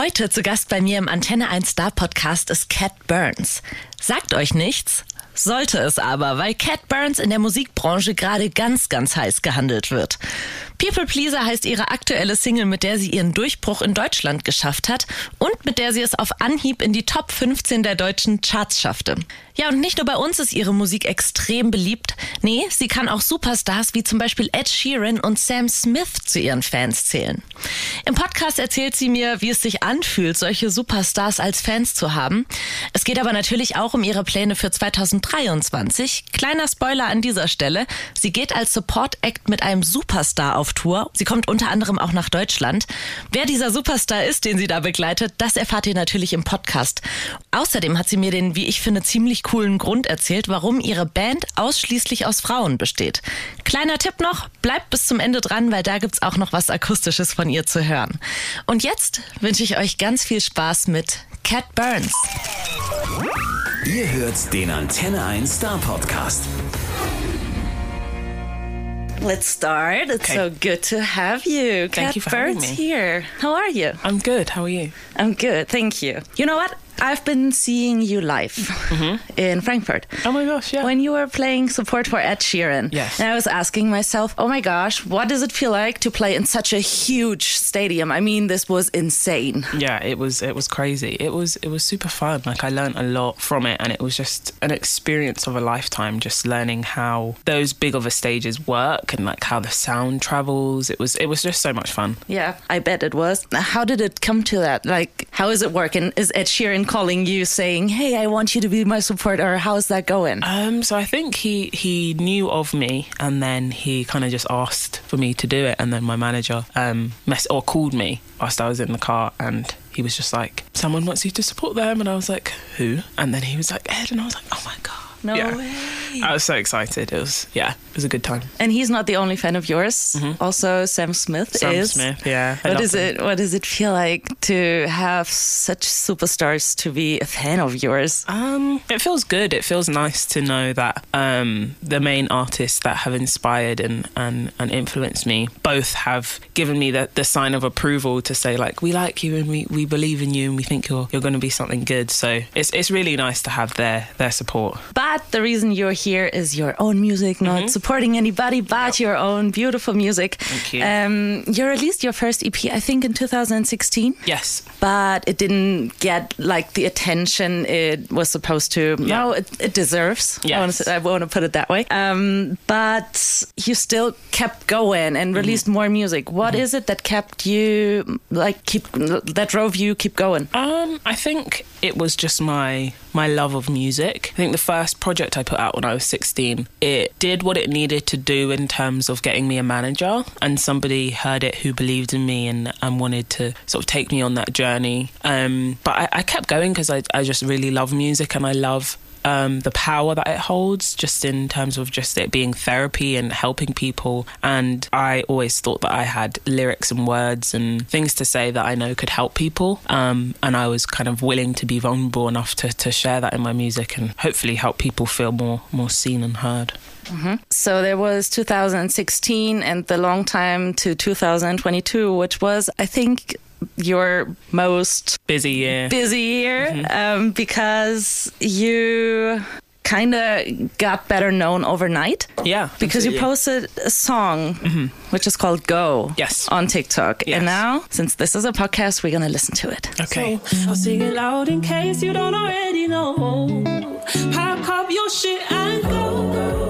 Heute zu Gast bei mir im Antenne 1 Star Podcast ist Cat Burns. Sagt euch nichts? Sollte es aber, weil Cat Burns in der Musikbranche gerade ganz, ganz heiß gehandelt wird. People Pleaser heißt ihre aktuelle Single, mit der sie ihren Durchbruch in Deutschland geschafft hat und mit der sie es auf Anhieb in die Top 15 der deutschen Charts schaffte. Ja, und nicht nur bei uns ist ihre Musik extrem beliebt. Nee, sie kann auch Superstars wie zum Beispiel Ed Sheeran und Sam Smith zu ihren Fans zählen. Im Podcast erzählt sie mir, wie es sich anfühlt, solche Superstars als Fans zu haben. Es geht aber natürlich auch um ihre Pläne für 2023. Kleiner Spoiler an dieser Stelle. Sie geht als Support Act mit einem Superstar auf Tour. Sie kommt unter anderem auch nach Deutschland. Wer dieser Superstar ist, den sie da begleitet, das erfahrt ihr natürlich im Podcast. Außerdem hat sie mir den, wie ich finde, ziemlich coolen Grund erzählt, warum ihre Band ausschließlich aus Frauen besteht. Kleiner Tipp noch, bleibt bis zum Ende dran, weil da gibt's auch noch was Akustisches von ihr zu hören. Und jetzt wünsche ich euch ganz viel Spaß mit Cat Burns. Ihr hört den Antenne 1 Star Podcast. Let's start. It's Okay. so good to have you. Thank Cat you for having Burns me. here. How are you? I'm good. How are you? I'm good, thank you. You know what? I've been seeing you live mm-hmm. in Frankfurt. Oh my gosh, yeah. When you were playing support for Ed Sheeran. Yes. And I was asking myself, oh my gosh, what does it feel like to play in such a huge stadium? I mean, this was insane. yeah, it was it was crazy. It was it was super fun. Like I learned a lot from it and it was just an experience of a lifetime just learning how those big of a stages work and like how the sound travels. It was it was just so much fun. Yeah, I bet it was. How did it come to that? Like, how is it working? Is Ed Sheeran calling you saying, hey, I want you to be my support, or how's that going? Um, so I think he he knew of me, and then he kind of just asked for me to do it, and then my manager um mess or called me whilst I was in the car, and he was just like, "Someone wants you to support them," and I was like, "Who?" And then he was like, "Ed," and I was like, "Oh my god!" No Yeah. way. I was so excited. It was yeah, it was a good time. And he's not the only fan of yours. Also, Sam Smith Sam is. Smith, yeah. I What love him. it? What does it feel like to have such superstars to be a fan of yours? Um, it feels good. It feels nice to know that um, the main artists that have inspired and, and, and influenced me both have given me the, the sign of approval to say like we like you and we, we believe in you and we think you're you're going to be something good. So it's it's really nice to have their their support. But the reason you're here is your own music, not supporting anybody, but your own beautiful music. Thank you. Um, you released your first EP, I think, in 2016. Yes. but it didn't get like the attention it was supposed to. Yeah. No, it, it deserves. I want, Yes. to, I want to put it that way. Um, but you still kept going and released more music. What is it that kept you like keep that drove you keep going? Um, I think it was just my my love of music. I think the first project I put out when I was 16, it did what it needed to do in terms of getting me a manager and somebody heard it who believed in me and, and wanted to sort of take me on that journey. Um, but I, I kept going because I, I just really love music and I love um, the power that it holds, just in terms of just it being therapy and helping people. And I always thought that I had lyrics and words and things to say that I know could help people. Um, and I was kind of willing to be vulnerable enough to, to share that in my music and hopefully help people feel more more seen and heard. So there was 2016 and the long time to 2022, which was I think your most Busy year. busy year um, because you kind of got better known overnight. Yeah, Because you posted a song which is called Go Yes. on TikTok. Yes. And now, since this is a podcast, we're going to listen to it. Okay. I'll sing it loud in case you don't already know. Pack up your shit and go. Go,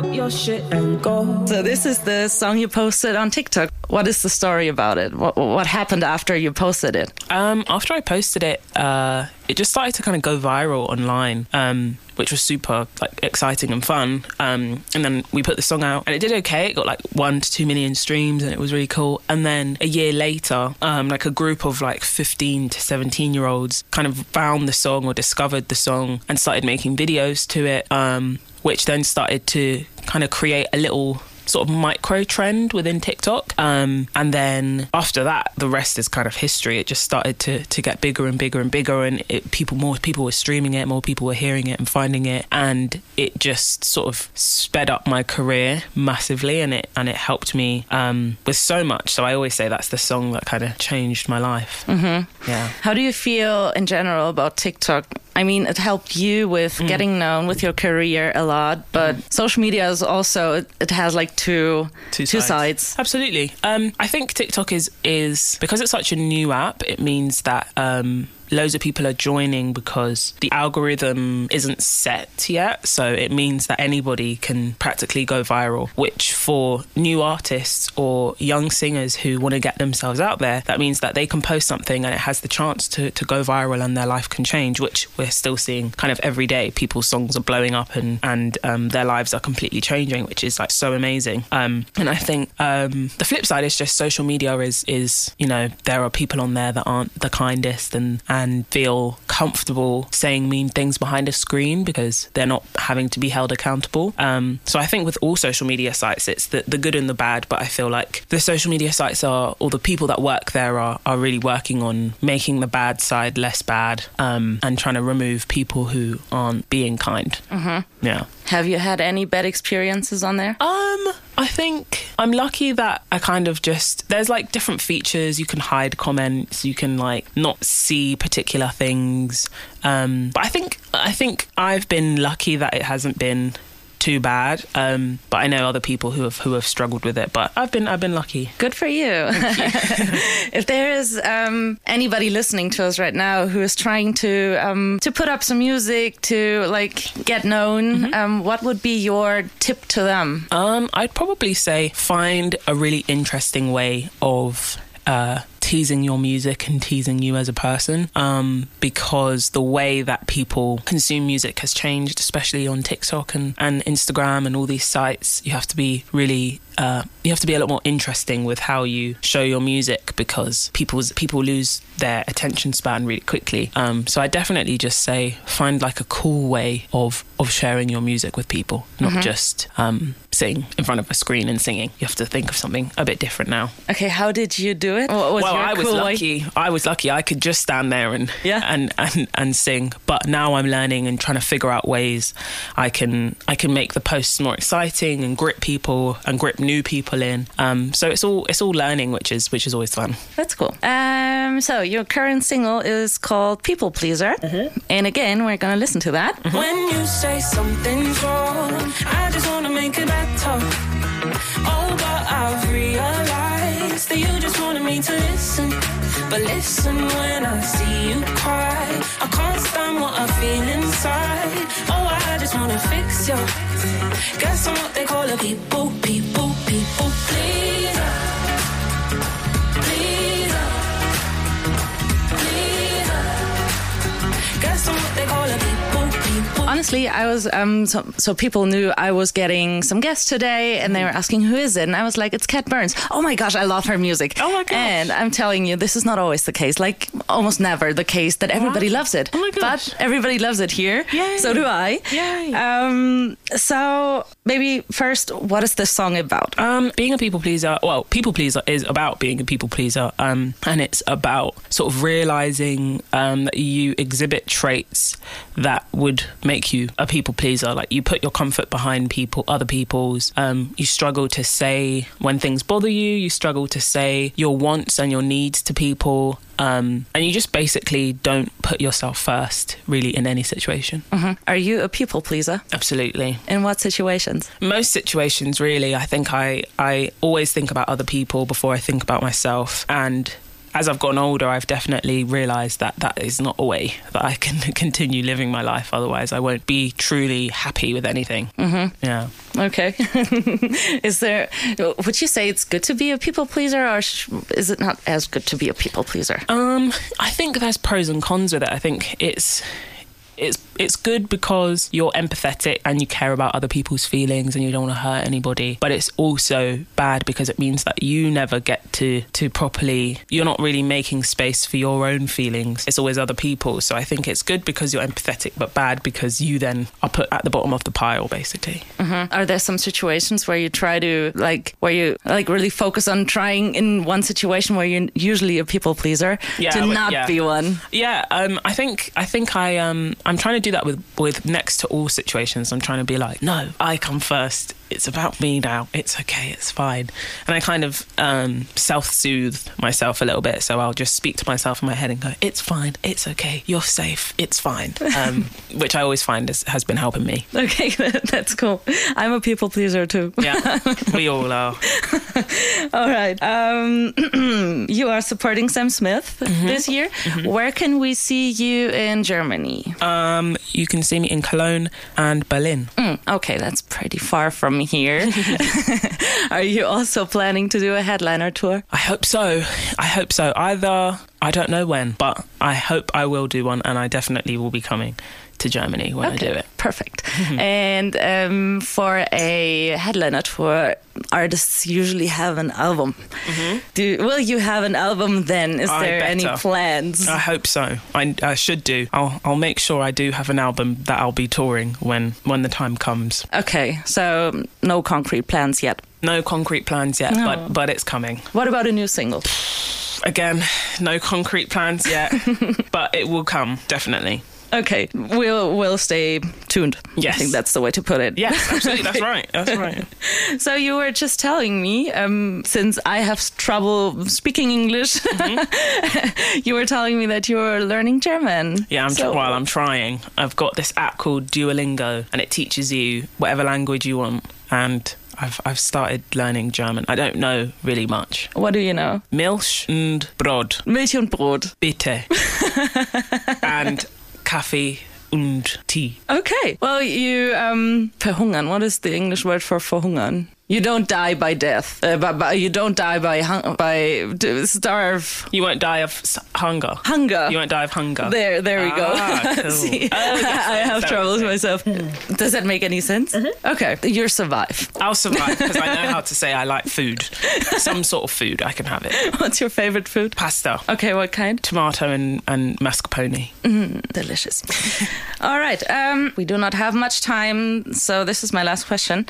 Pack your shit and go. So, this is the song you posted on TikTok. What is the story about it? What, what happened after you posted it? Um, after I posted it, uh, it just started to kind of go viral online, um, which was super like exciting and fun. Um, and then we put the song out, and it did okay. It got like one to two million streams, and it was really cool. And then a year later, um, like a group of like fifteen to seventeen year olds kind of found the song or discovered the song and started making videos to it, um, which then started to kind of create a little sort of micro trend within TikTok. Um, and then after that, the rest is kind of history. It just started to, to get bigger and bigger and bigger, and it, people more people were streaming it, more people were hearing it and finding it, and it just sort of sped up my career massively, and it and it helped me um, with so much. So I always say that's the song that kind of changed my life. Mm-hmm. Yeah. How do you feel in general about TikTok? I mean, it helped you with Mm. getting known with your career a lot, but social media is also it, it has like two two two sides. sides. Absolutely. Um, I think TikTok is is because it's such a new app. It means that um, loads of people are joining because the algorithm isn't set yet. So it means that anybody can practically go viral. Which for new artists or young singers who want to get themselves out there, that means that they can post something and it has the chance to to go viral and their life can change. Which we're still seeing kind of every day. People's songs are blowing up and and um, their lives are completely changing, which is like so amazing. Um, and I think um, the flip side is just social media is is you know there are people on there that aren't the kindest and and feel comfortable saying mean things behind a screen because they're not having to be held accountable. Um, so I think with all social media sites, it's the, the good and the bad. But I feel like the social media sites are or the people that work there are are really working on making the bad side less bad um, and trying to remove people who aren't being kind. Mm-hmm. Yeah. Have you had any bad experiences on there? Um, I think I'm lucky that I kind of just there's like different features. You can hide comments. You can like not see particular things. Um, but I think I think I've been lucky that it hasn't been too bad. Um, but I know other people who have who have struggled with it. But I've been I've been lucky. Good for you. if there is um, anybody listening to us right now who is trying to um, to put up some music to like get known, um, what would be your tip to them? Um, I'd probably say find a really interesting way of uh, teasing your music and teasing you as a person. Um, because the way that people consume music has changed, especially on TikTok and, and Instagram and all these sites. You have to be really uh, you have to be a lot more interesting with how you show your music because people's people lose their attention span really quickly. Um, so I definitely just say find like a cool way of of sharing your music with people, not just um, sitting in front of a screen and singing. You have to think of something a bit different now. Okay, how did you do it? What was well, I was cool way? lucky. I was lucky. I could just stand there and Yeah. and, and and sing. But now I'm learning and trying to figure out ways I can I can make the posts more exciting and grip people and grip new people in. Um, so it's all it's all learning, which is which is always fun. That's cool. Um, so your current single is called "People Pleaser," and again, we're gonna listen to that. When you say something's wrong, I just wanna make it better. Oh, but I've realized that you just wanted me to listen. But listen when I see you cry. I can't stand what I feel inside. Oh, I just wanna fix you. Guess I'm what they call a people, people, people. Pleaser. Honestly, I was um, so, so people knew I was getting some guests today, and they were asking who is it, and I was like, it's Cat Burns. Oh my gosh, I love her music. Oh my gosh. And I'm telling you, this is not always the case. Like almost never the case that everybody loves it. Oh my gosh. But everybody loves it here. Yay. So do I. Yay. Um, so maybe first, what is this song about? Um, being a people pleaser, well, people pleaser is about being a people pleaser, um, and it's about sort of realizing um, that you exhibit traits that would make you a people pleaser. Like you put your comfort behind people, other people's. Um, you struggle to say when things bother you. You struggle to say your wants and your needs to people. Um, and you just basically don't put yourself first, really, in any situation. Are you a people pleaser? Absolutely In what situations? most situations really i think i i always think about other people before i think about myself and as I've gotten older, I've definitely realised that that is not a way that I can continue living my life. Otherwise, I won't be truly happy with anything. Mm-hmm. Yeah. Okay. is there? Would you say it's good to be a people pleaser, or is it not as good to be a people pleaser? Um, I think there's pros and cons with it. I think it's it's it's good because you're empathetic and you care about other people's feelings and you don't want to hurt anybody. But it's also bad because it means that you never get to to properly. You're not really making space for your own feelings. It's always other people. So I think it's good because you're empathetic, but bad because you then are put at the bottom of the pile, basically. Are there some situations where you try to like where you like really focus on trying in one situation where you're usually a people pleaser Yeah, to not yeah. be one? Yeah, um, I think I think I um, I'm trying to do that with with next to all situations. I'm trying to be like, no, I come first. It's about me now. It's okay. It's fine. And I kind of um, self soothe myself a little bit. So I'll just speak to myself in my head and go, it's fine. It's okay. You're safe. It's fine. Um, which I always find is, has been helping me. Okay, that's cool. I'm a people pleaser too. Yeah, we all are. All right. Um, you are supporting Sam Smith Mm-hmm. this year. Where can we see you in Germany? Um, you can see me in Cologne and Berlin. Mm, okay, that's pretty far from here. are you also planning to do a headliner tour? I hope so. I hope so. Either I don't know when, but I hope I will do one, and I definitely will be coming to Germany when I do it. Perfect. and um, for a headliner tour, artists usually have an album. Do will you have an album then? Is Mm-hmm. I there any plans? I hope so. I, I should do. I'll I'll make sure I do have an album that I'll be touring when when the time comes. okay, so no concrete plans yet. No concrete plans yet, No. but but it's coming. What about a new single? Again, no concrete plans yet, but it will come definitely. Okay, we'll we'll stay tuned. I think that's the way to put it. Yes, absolutely. That's right. That's right. So you were just telling me, um, since I have trouble speaking English, you were telling me that you were learning German. Mm-hmm. Yeah, I'm So- well. I'm trying. I've got this app called Duolingo, and it teaches you whatever language you want. And I've I've started learning German. I don't know really much. What do you know? Milch und Brot, Milch und Brot. bitte, and Kaffee und Tee. Okay. Well, you um, verhungern. What is the English word for verhungern? You don't die by death, uh, but, but you don't die by hung- by d- starve You won't die of s- hunger. hunger. You won't die of hunger. There, there we Ah, go. cool. See, Oh, yes, I have that troubles makes myself. Does that make any sense? Okay, you survive. I'll survive because I know how to say I like food. Some sort of food, I can have it. What's your favorite food? Pasta, Okay, what kind? tomato, and, and mascarpone. Delicious. All right. Um, we do not have much time, so this is my last question.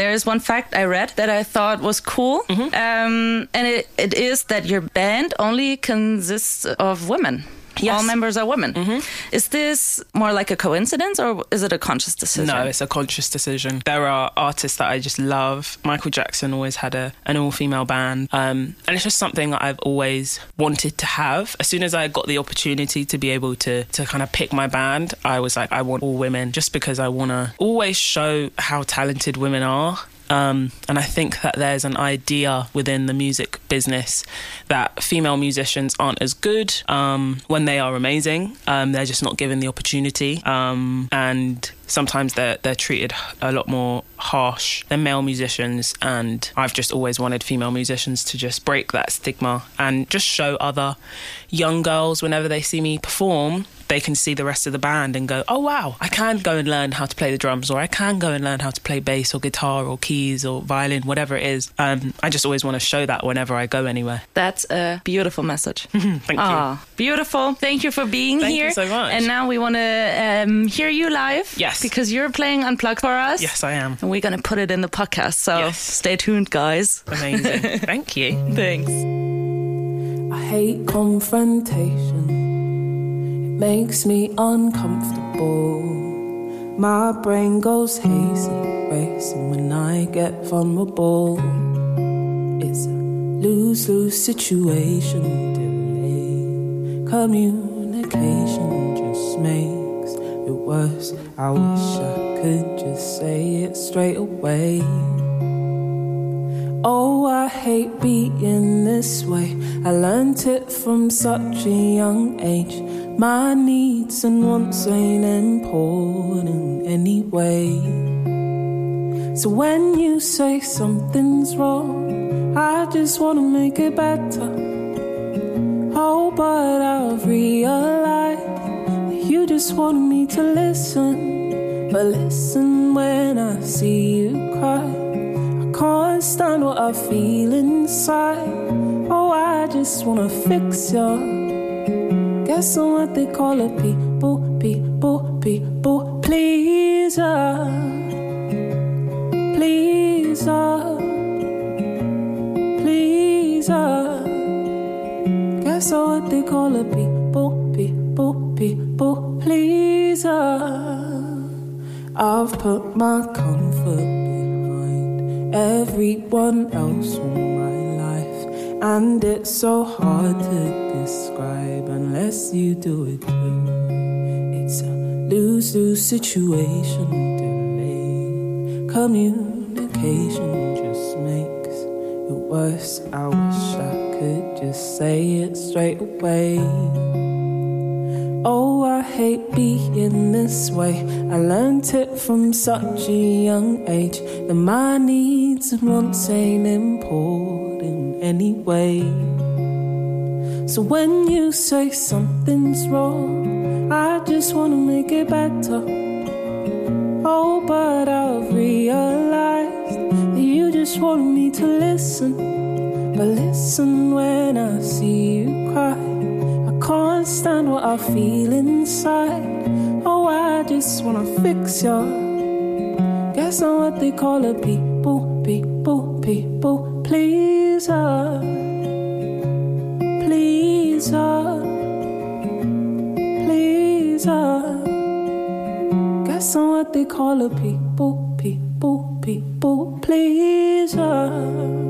There is one fact I read that I thought was cool, Mm-hmm. um, and it, it is that your band only consists of women. Yes. All members are women. Is this more like a coincidence or is it a conscious decision? No, it's a conscious decision. There are artists that I just love. Michael Jackson always had a an all female band, um, and it's just something that I've always wanted to have. As soon as I got the opportunity to be able to to kind of pick my band, I was like, I want all women, just because I want to always show how talented women are. Um, and I think that there's an idea within the music business that female musicians aren't as good um, when they are amazing. Um, they're just not given the opportunity. Um, and sometimes they're, they're treated a lot more harsh than male musicians. And I've just always wanted female musicians to just break that stigma and just show other young girls whenever they see me perform they can see the rest of the band and go, oh wow, I can go and learn how to play the drums, or I can go and learn how to play bass or guitar or keys or violin, whatever it is. Um, I just always want to show that whenever I go anywhere. That's a beautiful message. Thank you. Ah, beautiful. Thank you for being Thank here. you so much. And now we want to um, hear you live. Yes. Because you're playing Unplugged for us. Yes, I am. And we're going to put it in the podcast. So Yes. stay tuned, guys. Amazing. Thank you. Thanks. I hate confrontation. It makes me uncomfortable. My brain goes hazy, racing when I get vulnerable. It's a lose lose situation. Delayed communication just makes it worse. I wish I could just say it straight away. Oh, I hate being this way. I learnt it from such a young age. My needs and wants ain't important anyway. So when you say something's wrong, I just wanna make it better. Oh, but I've realized you just want me to listen, but listen when I see you cry. I can't stand what I feel inside. Oh, I just wanna fix ya. Guess I'm what they call a people, people, people pleaser. Pleaser. Pleaser. Guess I'm what they call a people, people, people pleaser. I've put my comfort behind everyone else in my life, and it's so hard to describe unless you do it too. It's a lose lose situation, delayed communication just makes it worse. I wish I could just say it straight away. Oh, I hate being this way. I learned it from such a young age that my needs and wants ain't important anyway. So when you say something's wrong, I just wanna make it better. Oh, but I've realized that you just want me to listen. But listen when I see you can't what I feel inside. Oh, I just wanna fix ya. Guess I'm what they call a people, people, people pleaser. Pleaser. Pleaser. Guess I'm what they call a people, people, people pleaser.